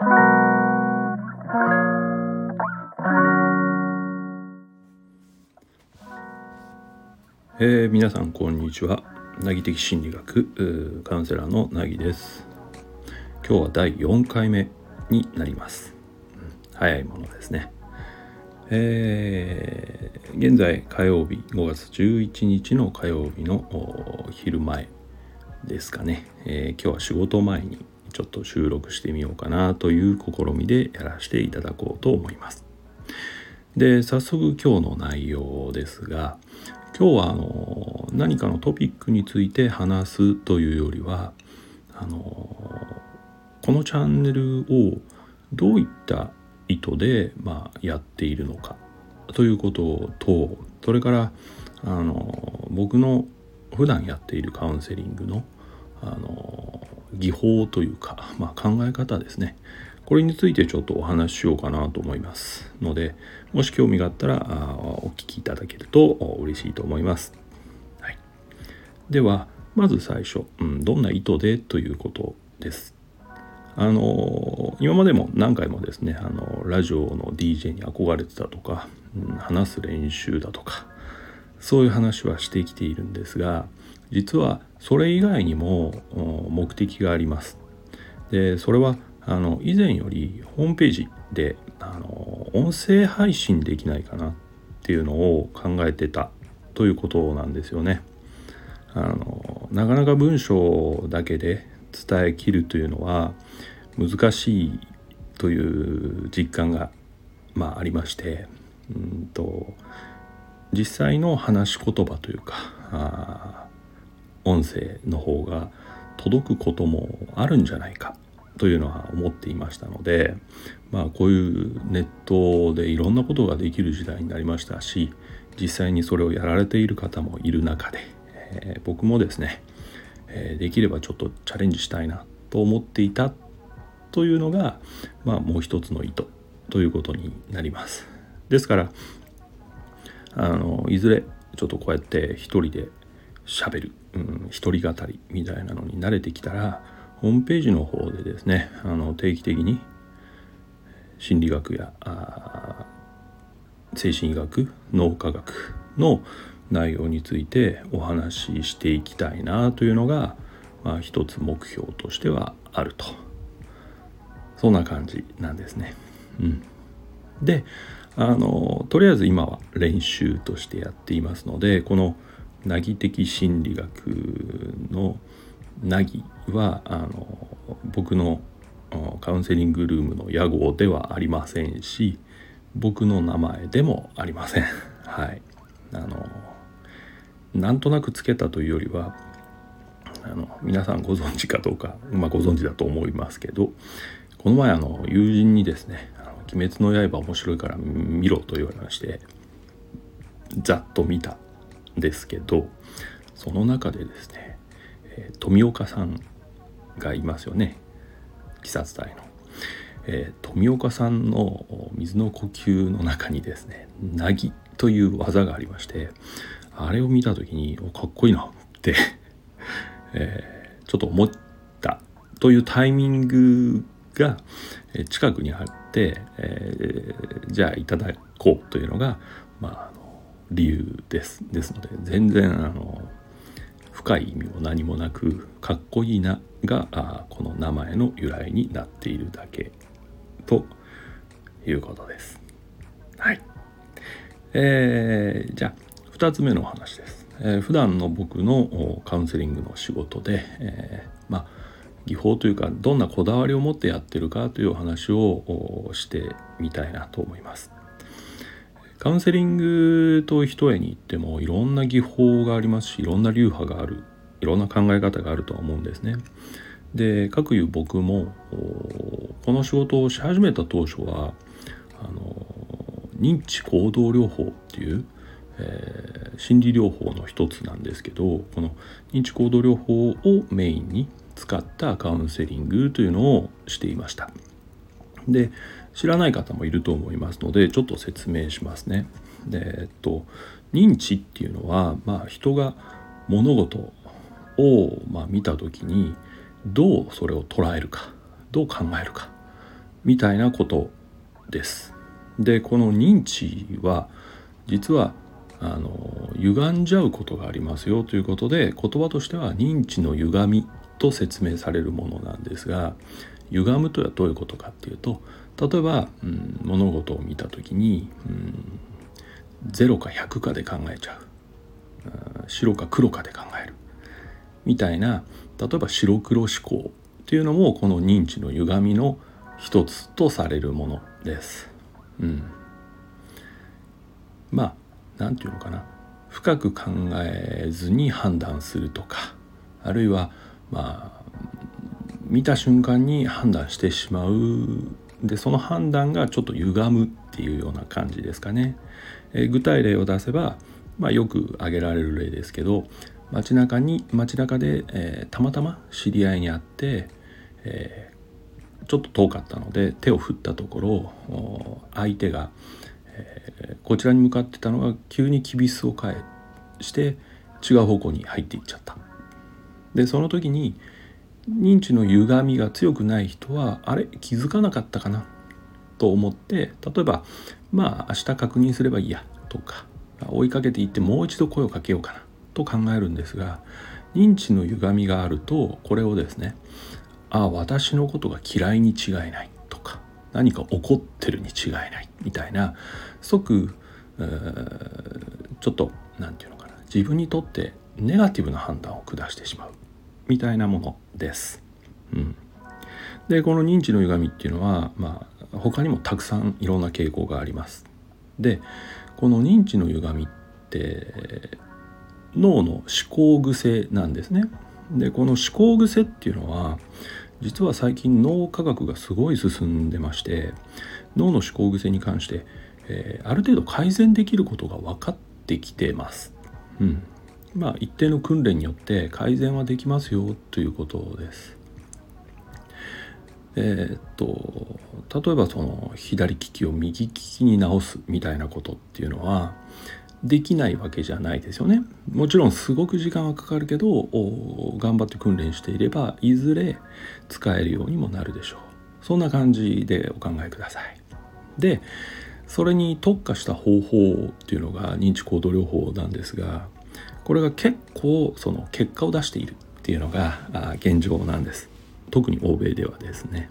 えー、皆さんこんにちは。なぎ的心理学カウンセラーのなぎです。今日は第4回目になります、うん、早いものですね。えー、現在火曜日5月11日の火曜日の昼前ですかね、えー、今日は仕事前にちょっと収録してみようかなという試みでやらせていただこうと思います。で早速今日の内容ですが今日はあの何かのトピックについて話すというよりはあのこのチャンネルをどういった意図で、まあ、やっているのかということとそれからあの僕の普段やっているカウンセリングのあの技法というか、まあ、考え方ですね。これについてちょっとお話ししようかなと思います。のでもし興味があったらあお聞きいただけると嬉しいと思います、はい、ではまず最初、うん、どんな意図でということです。あの今までも何回もですねあのラジオの DJ に憧れてたとか、うん、話す練習だとかそういう話はしてきているんですが実はそれ以外にも目的があります。でそれはあの以前よりホームページであの音声配信できないかなっていうのを考えてたということなんですよね。あのなかなか文章だけで伝えきるというのは難しいという実感が、まあ、ありましてうんと実際の話し言葉というかあ音声の方が届くこともあるんじゃないかというのは思っていましたのでまあこういうネットでいろんなことができる時代になりましたし実際にそれをやられている方もいる中で、えー、僕もですね、えー、できればちょっとチャレンジしたいなと思っていたというのが、まあ、もう一つの意図ということになります。ですからあのいずれちょっとこうやって一人でしゃべる、うん、一人語りみたいなのに慣れてきたらホームページの方でですねあの定期的に心理学や精神医学脳科学の内容についてお話ししていきたいなというのが、まあ、一つ目標としてはあるとそんな感じなんですね。うん、であのとりあえず今は練習としてやっていますのでこのなぎ的心理学のなぎはあの僕のカウンセリングルームの屋号ではありませんし僕の名前でもありません。はい、あのなんとなくつけたというよりはあの皆さんご存知かどうか、まあ、ご存知だと思いますけどこの前あの友人にですね「鬼滅の刃面白いから見ろ」と言われましてざっと見たですけどその中でですね富岡さんがいますよね。鬼殺隊の、えー、富岡さんの水の呼吸の中にですね「なぎ」という技がありましてあれを見た時におかっこいいなって えー、ちょっと思ったというタイミングが近くにあって、えー、じゃあいただこうというのが、まあ、理由ですですので全然あの深い意味も何もなくかっこいいながあこの名前の由来になっているだけということです。はい。えー、じゃあ2つ目の話です。えー、普段の僕のカウンセリングの仕事で、えー、まあ技法というかどんなこだわりを持ってやってるかというお話をしてみたいなと思います。カウンセリングと一重に言ってもいろんな技法がありますしいろんな流派があるいろんな考え方があるとは思うんですね。で各いう僕もこの仕事をし始めた当初はあの認知行動療法っていう、えー、心理療法の一つなんですけどこの認知行動療法をメインに使ったカウンセリングというのをしていました。で知らない方もいると思いますのでちょっと説明しますね。でえっと認知っていうのは、まあ、人が物事を、まあ、見た時にどうそれを捉えるかどう考えるかみたいなことです。でこの認知は実はあの歪んじゃうことがありますよということで言葉としては認知の歪みと説明されるものなんですが歪むとはどういうことかっていうと例えば、うん、物事を見た時に、うん、0か100かで考えちゃう。白か黒かで考える。みたいな例えば白黒思考っていうのもこの認知の歪みの一つとされるものです。うん、まあ何て言うのかな。深く考えずに判断するとかあるいはまあ見た瞬間に判断してしまうでその判断がちょっと歪むっていうような感じですかね。えー、具体例を出せば、まあ、よく挙げられる例ですけど街中に街中で、えー、たまたま知り合いに会って、えー、ちょっと遠かったので手を振ったところ相手が、えこちらに向かってたのが急にきびすを返して違う方向に入っていっちゃった。でその時に認知の歪みが強くない人はあれ気づかなかったかな？と思って例えばまあ明日確認すればいいやとか追いかけていってもう一度声をかけようかなと考えるんですが認知の歪みがあるとこれをですねああ私のことが嫌いに違いないとか何か怒ってるに違いないみたいな即ちょっと何て言うのかな自分にとってネガティブな判断を下してしまうみたいなもの。です。うん、でこの認知の歪みっていうのは、まあ、他にもたくさんいろんな傾向があります。でこの認知の歪みって脳の思考癖なんですね。でこの思考癖っていうのは実は最近脳科学がすごい進んでまして脳の思考癖に関して、えー、ある程度改善できることが分かってきてます。うん、まあ一定の訓練によって改善はできますよということです。えー、っと例えばその左利きを右利きに直すみたいなことっていうのはできないわけじゃないですよね。もちろんすごく時間はかかるけど頑張って訓練していればいずれ使えるようにもなるでしょう。そんな感じでお考えください。でそれに特化した方法っていうのが認知行動療法なんですがこれが結構その結果を出しているっていうのが現状なんです。特に欧米ではですね。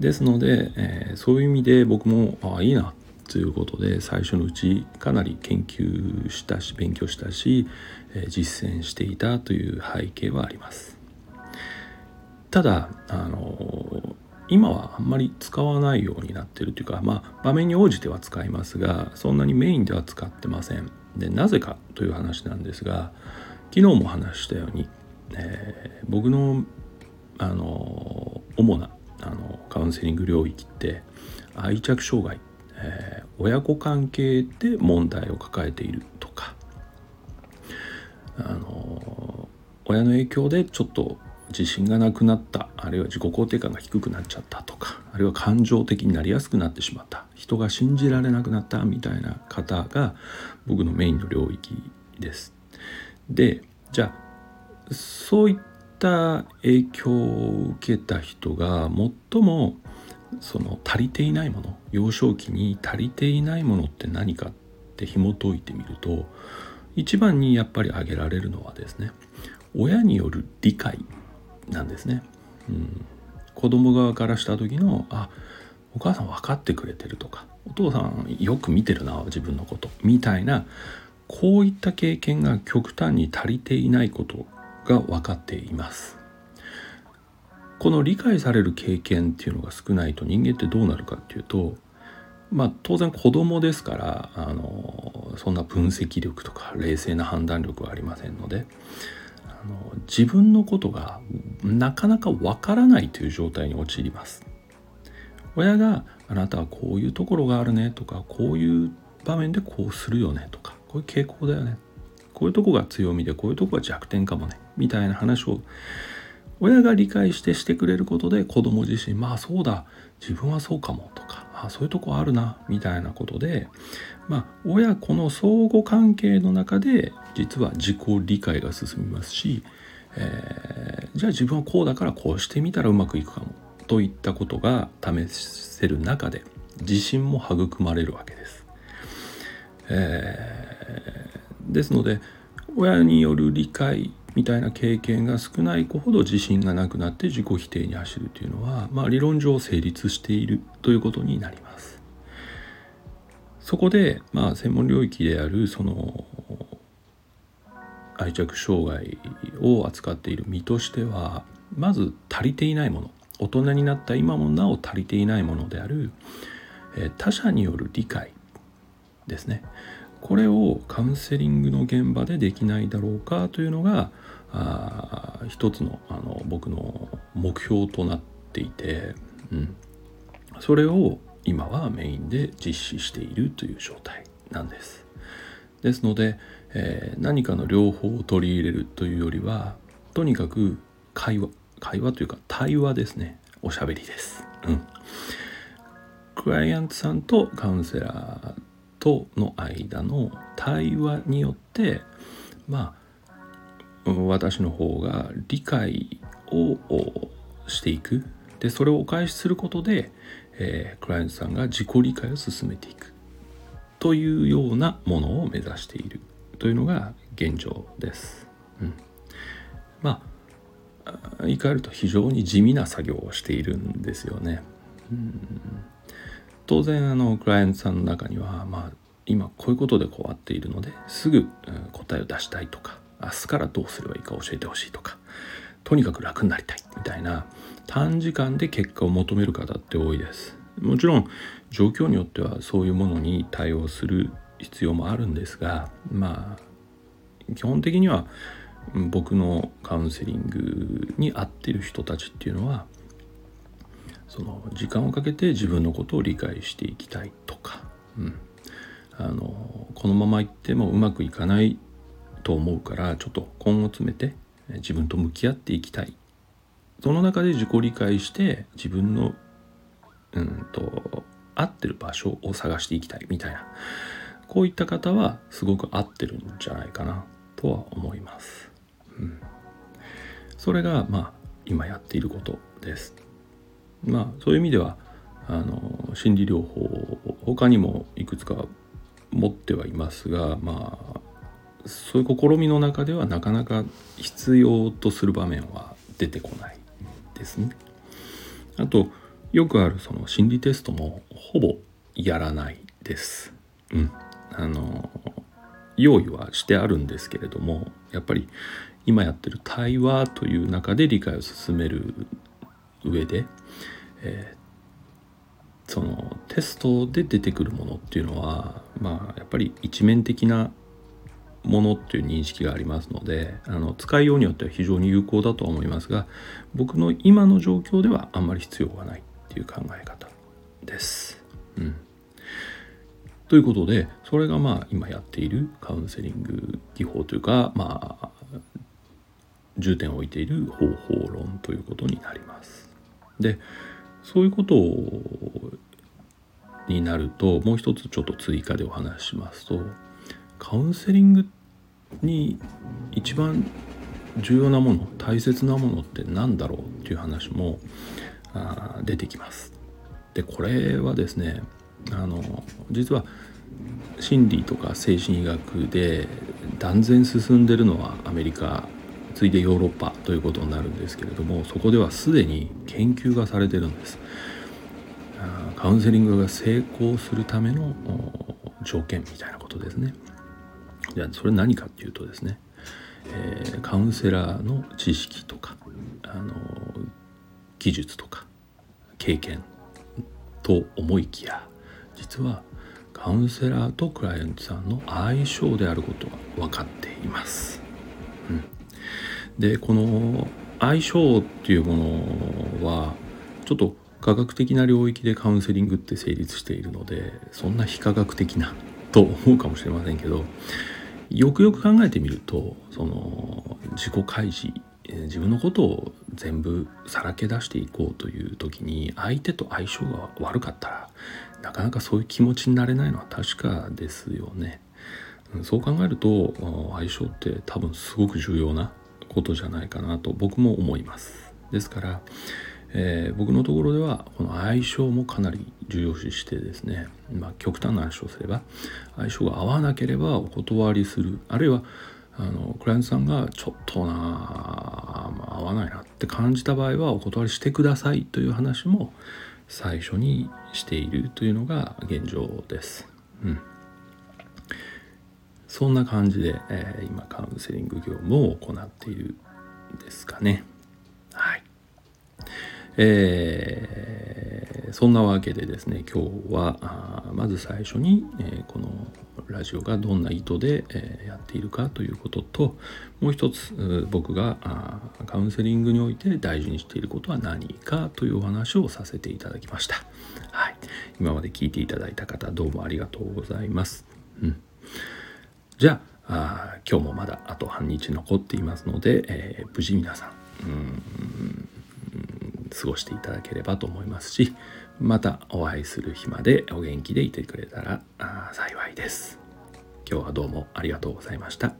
ですので、えー、そういう意味で僕もああいいなということで最初のうちかなり研究したし勉強したし、えー、実践していたという背景はあります。ただあの今はあんまり使わないようになってるというかまあ場面に応じては使いますがそんなにメインでは使ってません。でなぜかという話なんですが昨日も話したように、えー、僕のあの主なあのカウンセリング領域って愛着障害、えー、親子関係で問題を抱えているとかあの親の影響でちょっと自信がなくなったあるいは自己肯定感が低くなっちゃったとかあるいは感情的になりやすくなってしまった人が信じられなくなったみたいな方が僕のメインの領域です。でじゃあそういった影響を受けた人が最もその足りていないもの幼少期に足りていないものって何かって紐解いてみると一番にやっぱり挙げられるのはですね親による理解なんですね。うん、子供側からした時のあお母さん分かってくれてるとかお父さんよく見てるな自分のこと。みたいなこういった経験が極端に足りていないことが分かっています。この理解される経験っていうのが少ないと人間ってどうなるかっていうとまあ当然子供ですからあのそんな分析力とか冷静な判断力はありませんのであの自分のことがなかなかわからないという状態に陥ります。親があなたはこういうところがあるねとかこういう場面でこうするよねとかこういう傾向だよねこういうとこが強みでこういうとこが弱点かもねみたいな話を親が理解してしてくれることで子供自身まあそうだ自分はそうかもとかあそういうとこあるなみたいなことでまあ親子の相互関係の中で実は自己理解が進みますし、えー、じゃあ自分はこうだからこうしてみたらうまくいくかもといったことが試せる中で自信も育まれるわけです。えー、ですので親による理解みたいな経験が少ない子ほど自信がなくなって自己否定に走るというのは、まあ、理論上成立しているということになります。そこで、まあ、専門領域であるその愛着障害を扱っている身としてはまず足りていないもの大人になった今もなお足りていないものであるえ他者による理解ですねこれをカウンセリングの現場でできないだろうかというのがあ一つのあの僕の目標となっていて、うん、それを今はメインで実施しているという状態なんです。ですので、えー、何かの両方を取り入れるというよりはとにかく会話会話というか対話ですね。おしゃべりです。うん、クライアントさんとカウンセラーとの間の対話によってまあ私の方が理解をしていく。でそれをお返しすることで、えー、クライアントさんが自己理解を進めていく。というようなものを目指している。というのが現状です。うん、まあ言い換えると非常に地味な作業をしているんですよね。うん当然あのクライアントさんの中には、まあ、今こういうことでこうあっているのですぐ、答えを出したいとか明日からどうすればいいか教えてほしいとかとにかく楽になりたいみたいな短時間で結果を求める方って多いですもちろん状況によってはそういうものに対応する必要もあるんですがまあ基本的には僕のカウンセリングに合ってる人たちっていうのはその時間をかけて自分のことを理解していきたいとか、うん、あのこのままいってもうまくいかないと思うからちょっと根を詰めて自分と向き合っていきたい。その中で自己理解して自分のうんと合ってる場所を探していきたいみたいな。こういった方はすごく合ってるんじゃないかなとは思います。うん、それがまあ今やっていることです。まあそういう意味ではあの心理療法他にもいくつか持ってはいますがまあそういう試みの中ではなかなか必要とする場面は出てこないですね。あとよくあるその心理テストもほぼやらないです。うん、あの用意はしてあるんですけれどもやっぱり今やってる対話という中で理解を進める上で、えー、そのテストで出てくるものっていうのはまあやっぱり一面的なものっていう認識がありますのであの使いようによっては非常に有効だとは思いますが僕の今の状況ではあんまり必要がないっていう考え方です。うん、ということでそれがまあ今やっているカウンセリング技法というかまあ重点を置いている方法論ということになります。でそういうことになるともう一つちょっと追加でお話ししますとカウンセリングに一番重要なもの大切なものって何だろうっていう話もあ出てきます。でこれはですねあの実は心理とか精神医学で断然進んでるのはアメリカついでヨーロッパということになるんですけれどもそこではすでに研究がされてるんです。カウンセリングが成功するための条件みたいなことですね。じゃあそれ何かっていうとですね、えー、カウンセラーの知識とかあの技術とか経験と思いきや実はカウンセラーとクライアントさんの相性であることが分かっています。うん、でこの相性っていうものはちょっと科学的な領域でカウンセリングって成立しているのでそんな非科学的なと思うかもしれませんけどよくよく考えてみるとその自己開示自分のことを全部さらけ出していこうという時に相手と相性が悪かったらなかなかそういう気持ちになれないのは確かですよね。そう考えると相性って多分すごく重要なことじゃないかなと僕も思います。ですから、えー、僕のところではこの相性もかなり重要視してですね、まあ、極端な話をすれば相性が合わなければお断りするあるいはあのクライアントさんがちょっとな、まあ、合わないなって感じた場合はお断りしてくださいという話も最初にしているというのが現状です。うんそんな感じで、えー、今カウンセリング業務を行っているんですかね。はい。えー、そんなわけでですね今日はあまず最初に、えー、このラジオがどんな意図で、えー、やっているかということともう一つ僕があカウンセリングにおいて大事にしていることは何かというお話をさせていただきました。はい、今まで聞いていただいた方どうもありがとうございます。うん、じゃあ今日もまだあと半日残っていますので、えー、無事皆さんうん過ごしていただければと思いますしまたお会いする日までお元気でいてくれたら幸いです。今日はどうもありがとうございました。